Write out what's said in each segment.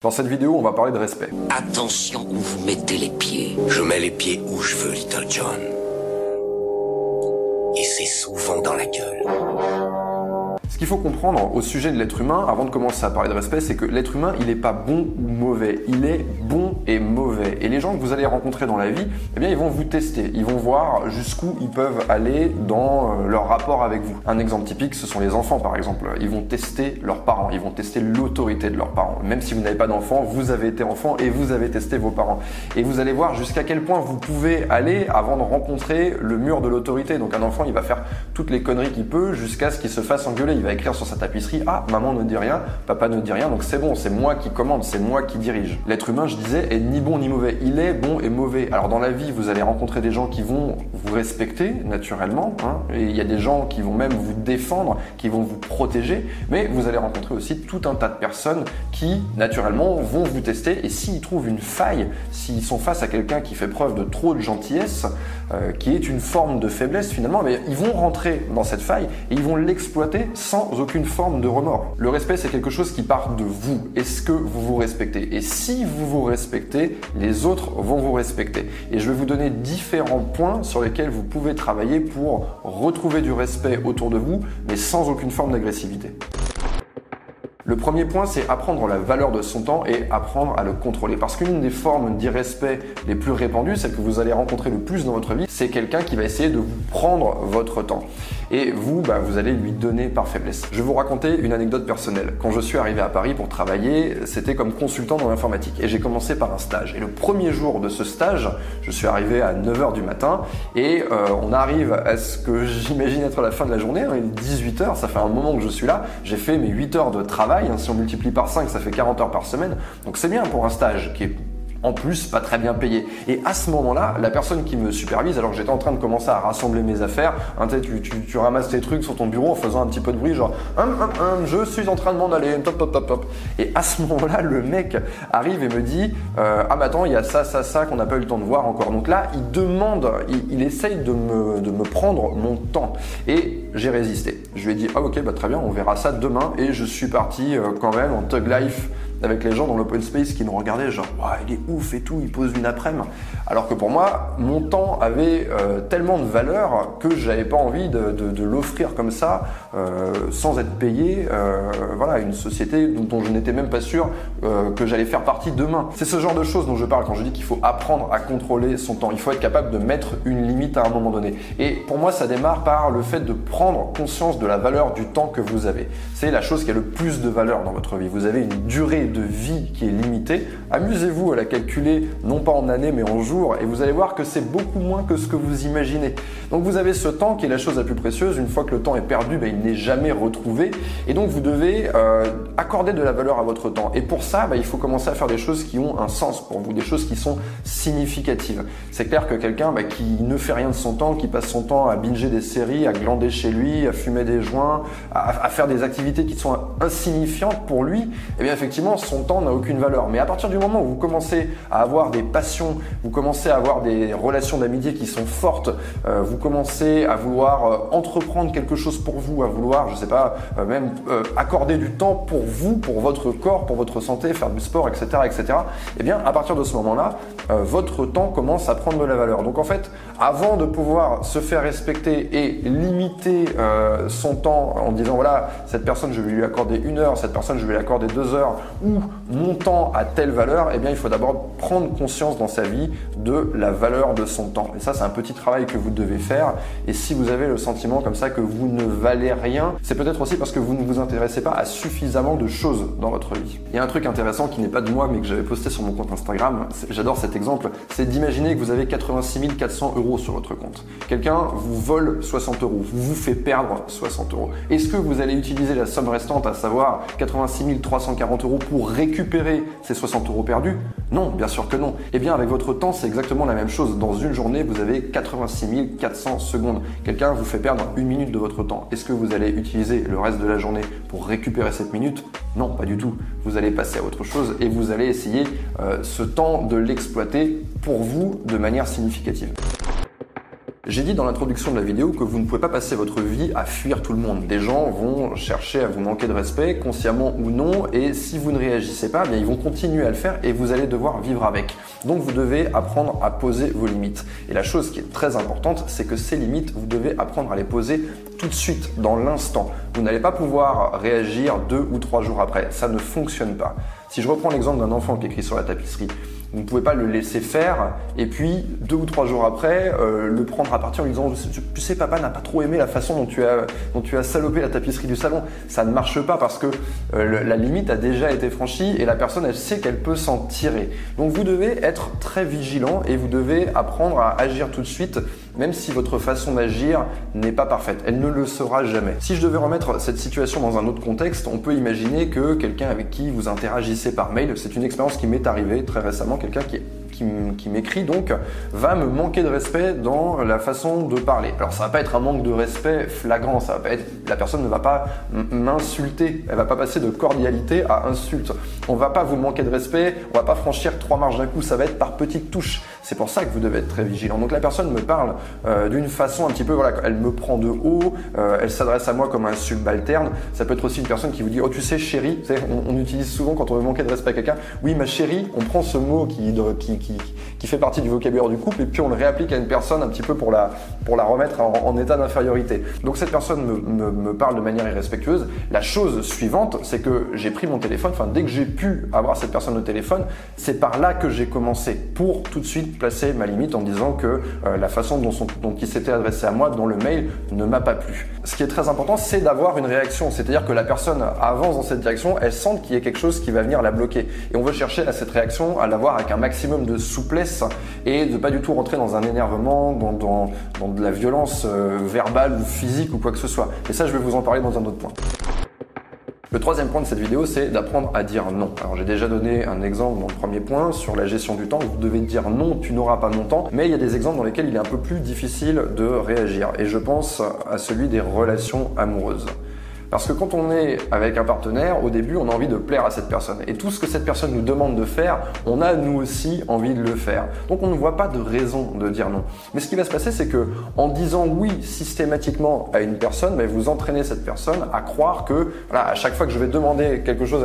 Dans cette vidéo, on va parler de respect. Attention où vous mettez les pieds. Je mets les pieds où je veux, Little John. Et c'est souvent dans la gueule. Ce qu'il faut comprendre au sujet de l'être humain, avant de commencer à parler de respect, c'est que l'être humain, il n'est pas bon ou mauvais. Il est bon et mauvais. Et les gens que vous allez rencontrer dans la vie, eh bien, ils vont vous tester. Ils vont voir jusqu'où ils peuvent aller dans euh, leur rapport avec vous. Un exemple typique, ce sont les enfants, par exemple. Ils vont tester leurs parents. Ils vont tester l'autorité de leurs parents. Même si vous n'avez pas d'enfant, vous avez été enfant et vous avez testé vos parents. Et vous allez voir jusqu'à quel point vous pouvez aller avant de rencontrer le mur de l'autorité. Donc un enfant, il va faire toutes les conneries qu'il peut jusqu'à ce qu'il se fasse engueuler écrire sur sa tapisserie Ah, maman ne dit rien, papa ne dit rien, donc c'est bon, c'est moi qui commande, c'est moi qui dirige. L'être humain, je disais, est ni bon ni mauvais. Il est bon et mauvais. Alors dans la vie, vous allez rencontrer des gens qui vont vous respecter naturellement, hein, et il y a des gens qui vont même vous défendre, qui vont vous protéger, mais vous allez rencontrer aussi tout un tas de personnes qui, naturellement, vont vous tester, et s'ils trouvent une faille, s'ils sont face à quelqu'un qui fait preuve de trop de gentillesse, euh, qui est une forme de faiblesse finalement, mais ils vont rentrer dans cette faille et ils vont l'exploiter sans aucune forme de remords. Le respect, c'est quelque chose qui part de vous. Est-ce que vous vous respectez? Et si vous vous respectez, les autres vont vous respecter. Et je vais vous donner différents points sur lesquels vous pouvez travailler pour retrouver du respect autour de vous, mais sans aucune forme d'agressivité. Le premier point, c'est apprendre la valeur de son temps et apprendre à le contrôler. Parce qu'une des formes d'irrespect les plus répandues, celle que vous allez rencontrer le plus dans votre vie, c'est quelqu'un qui va essayer de vous prendre votre temps. Et vous, bah, vous allez lui donner par faiblesse. Je vais vous raconter une anecdote personnelle. Quand je suis arrivé à Paris pour travailler, c'était comme consultant dans l'informatique. Et j'ai commencé par un stage. Et le premier jour de ce stage, je suis arrivé à 9h du matin et euh, on arrive à ce que j'imagine être la fin de la journée, hein, 18h, ça fait un moment que je suis là. J'ai fait mes 8 heures de travail Hein. Si on multiplie par 5, ça fait 40 heures par semaine. Donc c'est bien pour un stage qui est en plus pas très bien payé. Et à ce moment-là, la personne qui me supervise, alors que j'étais en train de commencer à rassembler mes affaires, hein, tu, tu, tu, ramasses tes trucs sur ton bureau en faisant un petit peu de bruit, genre hum, hum, hum, je suis en train de m'en aller, top, top, top, top. Et à ce moment-là, le mec arrive et me dit euh, ah mais attends, il y a ça, ça, ça qu'on n'a pas eu le temps de voir encore. Donc là, il demande, il, essaye de me, de me prendre mon temps. Et j'ai résisté. Je lui ai dit ah ok bah très bien, on verra ça demain. Et je suis parti euh, quand même en Tug Life avec les gens dans l'open space qui nous regardaient genre il est ouf et tout, il pose une après-midi. Alors que pour moi, mon temps avait euh, tellement de valeur que j'avais pas envie de, l'offrir comme ça euh, sans être payé. Euh, voilà, une société dont, je n'étais même pas sûr euh, que j'allais faire partie demain. C'est ce genre de choses dont je parle quand je dis qu'il faut apprendre à contrôler son temps. Il faut être capable de mettre une limite à un moment donné. Et pour moi, ça démarre par le fait de prendre conscience de la valeur du temps que vous avez. C'est la chose qui a le plus de valeur dans votre vie. Vous avez une durée de vie qui est limitée. Amusez-vous à la calculer, non pas en années, mais en jours, et vous allez voir que c'est beaucoup moins que ce que vous imaginez. Donc vous avez ce temps qui est la chose la plus précieuse. Une fois que le temps est perdu, ben, il n'est jamais retrouvé. Et donc vous devez euh, accorder de la valeur à votre temps. Et pour ça, ben, il faut commencer à faire des choses qui ont un sens pour vous, des choses qui sont significatives. C'est clair que quelqu'un ben, qui ne fait rien de son temps, qui passe son temps à binger des séries, à glander chez lui, à fumer des joints, à, à faire des activités qui sont insignifiantes pour lui, eh bien effectivement, son temps n'a aucune valeur. Mais à partir du moment où vous commencez à avoir des passions, vous commencez à avoir des relations d'amitié qui sont fortes, euh, vous commencez à vouloir euh, entreprendre quelque chose pour vous, à vouloir, je sais pas, euh, même accorder du temps pour vous, pour votre corps, pour votre santé, faire du sport, etc., etc. Eh bien, à partir de ce moment-là, votre temps commence à prendre de la valeur. Donc en fait, avant de pouvoir se faire respecter et limiter son temps en disant voilà, cette personne je vais lui accorder une heure, cette personne je vais lui accorder deux heures, mon temps a telle valeur, eh bien, il faut d'abord prendre conscience dans sa vie de la valeur de son temps. Et ça, c'est un petit travail que vous devez faire. Et si vous avez le sentiment comme ça que vous ne valez rien, c'est peut-être aussi parce que vous ne vous intéressez pas à suffisamment de choses dans votre vie. Il y a un truc intéressant qui n'est pas de moi, mais que j'avais posté sur mon compte Instagram. J'adore cet exemple. C'est d'imaginer que vous avez 86 400 euros sur votre compte. Quelqu'un vous vole 60 euros, vous fait perdre 60 euros. Est-ce que vous allez utiliser la somme restante, à savoir 86 340 euros récupérer ces 60 euros perdus Non, bien sûr que non. Eh bien, avec votre temps, c'est exactement la même chose. Dans une journée, vous avez 86 400 secondes. Quelqu'un vous fait perdre une minute de votre temps. Est-ce que vous allez utiliser le reste de la journée pour récupérer cette minute Non, pas du tout. Vous allez passer à autre chose et vous allez essayer euh, ce temps de l'exploiter pour vous de manière significative. J'ai dit dans l'introduction de la vidéo que vous ne pouvez pas passer votre vie à fuir tout le monde. Des gens vont chercher à vous manquer de respect, consciemment ou non, et si vous ne réagissez pas, eh bien ils vont continuer à le faire et vous allez devoir vivre avec. Donc vous devez apprendre à poser vos limites. Et la chose qui est très importante, c'est que ces limites, vous devez apprendre à les poser tout de suite, dans l'instant. Vous n'allez pas pouvoir réagir deux ou trois jours après. Ça ne fonctionne pas. Si je reprends l'exemple d'un enfant qui écrit sur la tapisserie, vous ne pouvez pas le laisser faire et puis deux ou trois jours après euh, le prendre à partir en lui disant tu sais papa n'a pas trop aimé la façon dont tu as salopé la tapisserie du salon. Ça ne marche pas parce que euh, la limite a déjà été franchie et la personne elle sait qu'elle peut s'en tirer. Donc vous devez être très vigilant et vous devez apprendre à agir tout de suite même si votre façon d'agir n'est pas parfaite. Elle ne le sera jamais. Si je devais remettre cette situation dans un autre contexte, on peut imaginer que quelqu'un avec qui vous interagissez par mail, c'est une expérience qui m'est arrivée très récemment, quelqu'un qui qui m'écrit donc va me manquer de respect dans la façon de parler. Alors ça va pas être un manque de respect flagrant, ça va pas être la personne ne va pas m'insulter, elle va pas passer de cordialité à insulte. On va pas vous manquer de respect, on va pas franchir trois marches d'un coup, ça va être par petites touches. C'est pour ça que vous devez être très vigilant. Donc la personne me parle euh, d'une façon un petit peu voilà, elle me prend de haut, euh, elle s'adresse à moi comme un subalterne. Ça peut être aussi une personne qui vous dit oh tu sais chérie, on, utilise souvent quand on veut manquer de respect à quelqu'un. Oui ma chérie, on prend ce mot qui, qui, politique fait partie du vocabulaire du couple et puis on le réapplique à une personne un petit peu pour la, pour la remettre en, état d'infériorité. Donc cette personne me, me, parle de manière irrespectueuse. La chose suivante, c'est que j'ai pris mon téléphone, enfin dès que j'ai pu avoir cette personne au téléphone, c'est par là que j'ai commencé pour tout de suite placer ma limite en disant que euh, la façon dont, son, dont il s'était adressé à moi dans le mail ne m'a pas plu. Ce qui est très important, c'est d'avoir une réaction, c'est-à-dire que la personne avance dans cette direction, elle sent qu'il y a quelque chose qui va venir la bloquer. Et on veut chercher à cette réaction à l'avoir avec un maximum de souplesse et de pas du tout rentrer dans un énervement, dans, de la violence euh, verbale ou physique ou quoi que ce soit. Et ça, je vais vous en parler dans un autre point. Le troisième point de cette vidéo, c'est d'apprendre à dire non. Alors j'ai déjà donné un exemple dans le premier point sur la gestion du temps. Vous devez dire non, tu n'auras pas mon temps. Mais il y a des exemples dans lesquels il est un peu plus difficile de réagir. Et je pense à celui des relations amoureuses. Parce que quand on est avec un partenaire, au début, on a envie de plaire à cette personne. Et tout ce que cette personne nous demande de faire, on a nous aussi envie de le faire. Donc on ne voit pas de raison de dire non. Mais ce qui va se passer, c'est que en disant oui systématiquement à une personne, ben, vous entraînez cette personne à croire que voilà, à chaque fois que je vais demander quelque chose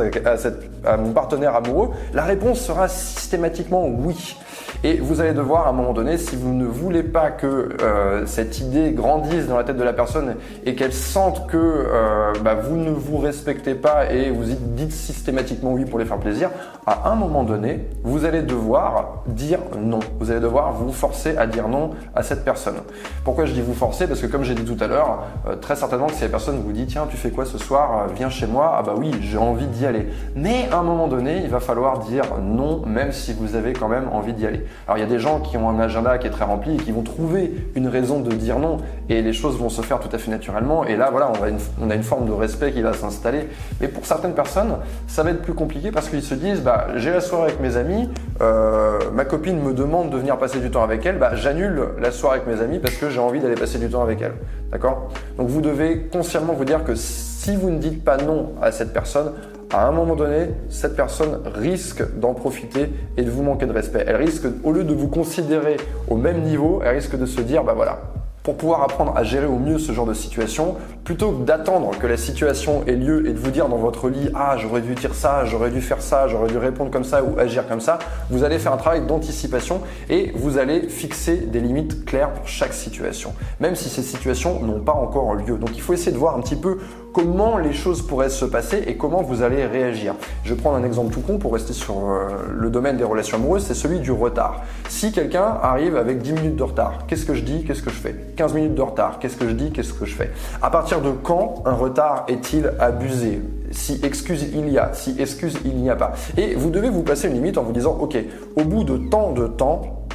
à mon partenaire amoureux, la réponse sera systématiquement oui. Et vous allez devoir à un moment donné, si vous ne voulez pas que euh, cette idée grandisse dans la tête de la personne et qu'elle sente que euh, bah, vous ne vous respectez pas et vous dites systématiquement oui pour les faire plaisir, à un moment donné, vous allez devoir dire non. Vous allez devoir vous forcer à dire non à cette personne. Pourquoi je dis vous forcer? Parce que comme j'ai dit tout à l'heure, euh, très certainement que si la personne vous dit tiens tu fais quoi ce soir? Viens chez moi. Ah bah oui, j'ai envie d'y aller. Mais à un moment donné, il va falloir dire non même si vous avez quand même envie d'y aller. Alors il y a des gens qui ont un agenda qui est très rempli et qui vont trouver une raison de dire non et les choses vont se faire tout à fait naturellement et là voilà on, on a une forme de respect qui va s'installer. Mais pour certaines personnes ça va être plus compliqué parce qu'ils se disent bah j'ai la soirée avec mes amis, euh, ma copine me demande de venir passer du temps avec elle, bah j'annule la soirée avec mes amis parce que j'ai envie d'aller passer du temps avec elle. D'accord? Donc vous devez consciemment vous dire que si vous ne dites pas non à cette personne, à un moment donné, cette personne risque d'en profiter et de vous manquer de respect. Elle risque, au lieu de vous considérer au même niveau, elle risque de se dire, bah voilà, pour pouvoir apprendre à gérer au mieux ce genre de situation, plutôt que d'attendre que la situation ait lieu et de vous dire dans votre lit ah j'aurais dû dire ça, j'aurais dû faire ça, j'aurais dû répondre comme ça ou agir comme ça, vous allez faire un travail d'anticipation et vous allez fixer des limites claires pour chaque situation, même si ces situations n'ont pas encore lieu. Donc il faut essayer de voir un petit peu comment les choses pourraient se passer et comment vous allez réagir. Je vais prendre un exemple tout con pour rester sur euh, le domaine des relations amoureuses, c'est celui du retard. Si quelqu'un arrive avec 10 minutes de retard, qu'est-ce que je dis, qu'est-ce que je fais? 15 minutes de retard, qu'est-ce que je dis, qu'est-ce que je fais? À partir de quand un retard est-il abusé? Si excuse il y a, si excuse il n'y a pas. Et vous devez vous passer une limite en vous disant, ok, au bout de tant de temps,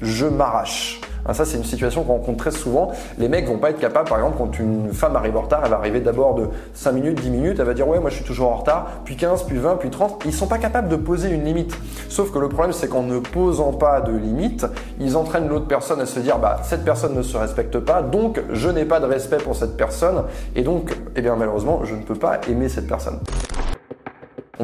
je m'arrache. Ah, ça, c'est une situation qu'on rencontre très souvent. Les mecs vont pas être capables, par exemple, quand une femme arrive en retard, elle va arriver d'abord de 5 minutes, 10 minutes, elle va dire ouais, moi je suis toujours en retard, puis 15, puis 20, puis 30. Ils sont pas capables de poser une limite. Sauf que le problème, c'est qu'en ne posant pas de limite, ils entraînent l'autre personne à se dire bah cette personne ne se respecte pas, donc je n'ai pas de respect pour cette personne, et donc, eh bien malheureusement, je ne peux pas aimer cette personne.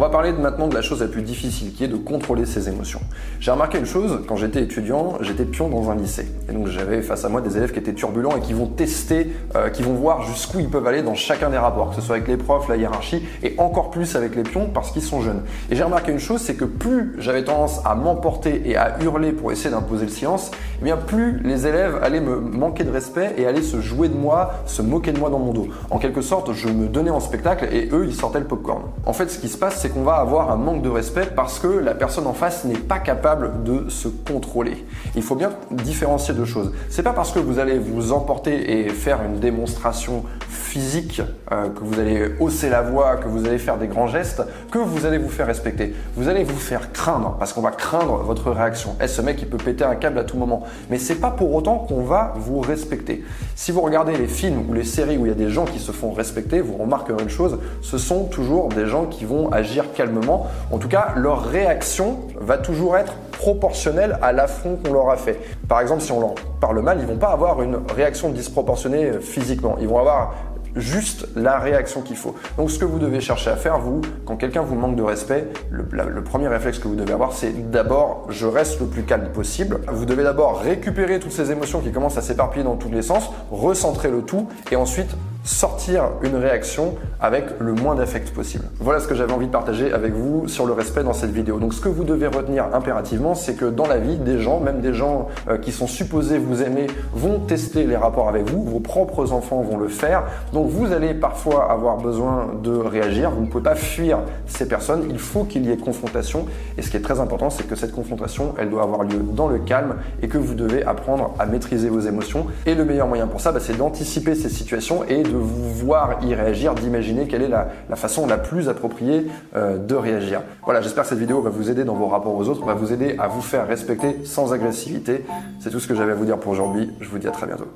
On va parler maintenant de la chose la plus difficile, qui est de contrôler ses émotions. J'ai remarqué une chose, quand j'étais étudiant, j'étais pion dans un lycée. Et donc j'avais face à moi des élèves qui étaient turbulents et qui vont tester, euh, qui vont voir jusqu'où ils peuvent aller dans chacun des rapports, que ce soit avec les profs, la hiérarchie, et encore plus avec les pions parce qu'ils sont jeunes. Et j'ai remarqué une chose, c'est que plus j'avais tendance à m'emporter et à hurler pour essayer d'imposer le silence, eh bien plus les élèves allaient me manquer de respect et allaient se jouer de moi, se moquer de moi dans mon dos. En quelque sorte, je me donnais en spectacle et eux, ils sortaient le popcorn. En fait, ce qui se passe, c'est qu'on va avoir un manque de respect parce que la personne en face n'est pas capable de se contrôler. Il faut bien différencier deux choses. C'est pas parce que vous allez vous emporter et faire une démonstration physique, euh, que vous allez hausser la voix, que vous allez faire des grands gestes, que vous allez vous faire respecter. Vous allez vous faire craindre parce qu'on va craindre votre réaction. Est-ce ce mec il peut péter un câble à tout moment Mais c'est pas pour autant qu'on va vous respecter. Si vous regardez les films ou les séries où il y a des gens qui se font respecter, vous remarquerez une chose, ce sont toujours des gens qui vont agir calmement. En tout cas, leur réaction va toujours être proportionnelle à l'affront qu'on leur a fait. Par exemple, si on leur parle mal, ils vont pas avoir une réaction disproportionnée physiquement. Ils vont avoir juste la réaction qu'il faut. Donc ce que vous devez chercher à faire, vous, quand quelqu'un vous manque de respect, le, premier réflexe que vous devez avoir, c'est d'abord, je reste le plus calme possible. Vous devez d'abord récupérer toutes ces émotions qui commencent à s'éparpiller dans tous les sens, recentrer le tout, et ensuite sortir une réaction avec le moins d'affect possible. Voilà ce que j'avais envie de partager avec vous sur le respect dans cette vidéo. Donc ce que vous devez retenir impérativement, c'est que dans la vie, des gens, même des gens euh, qui sont supposés vous aimer, vont tester les rapports avec vous, vos propres enfants vont le faire. Donc vous allez parfois avoir besoin de réagir, vous ne pouvez pas fuir ces personnes, il faut qu'il y ait confrontation. Et ce qui est très important, c'est que cette confrontation, elle doit avoir lieu dans le calme et que vous devez apprendre à maîtriser vos émotions. Et le meilleur moyen pour ça, bah, c'est d'anticiper ces situations et de vous voir y réagir, d'imaginer quelle est la, façon la plus appropriée euh, de réagir. Voilà, j'espère que cette vidéo va vous aider dans vos rapports aux autres, va vous aider à vous faire respecter sans agressivité. C'est tout ce que j'avais à vous dire pour aujourd'hui. Je vous dis à très bientôt.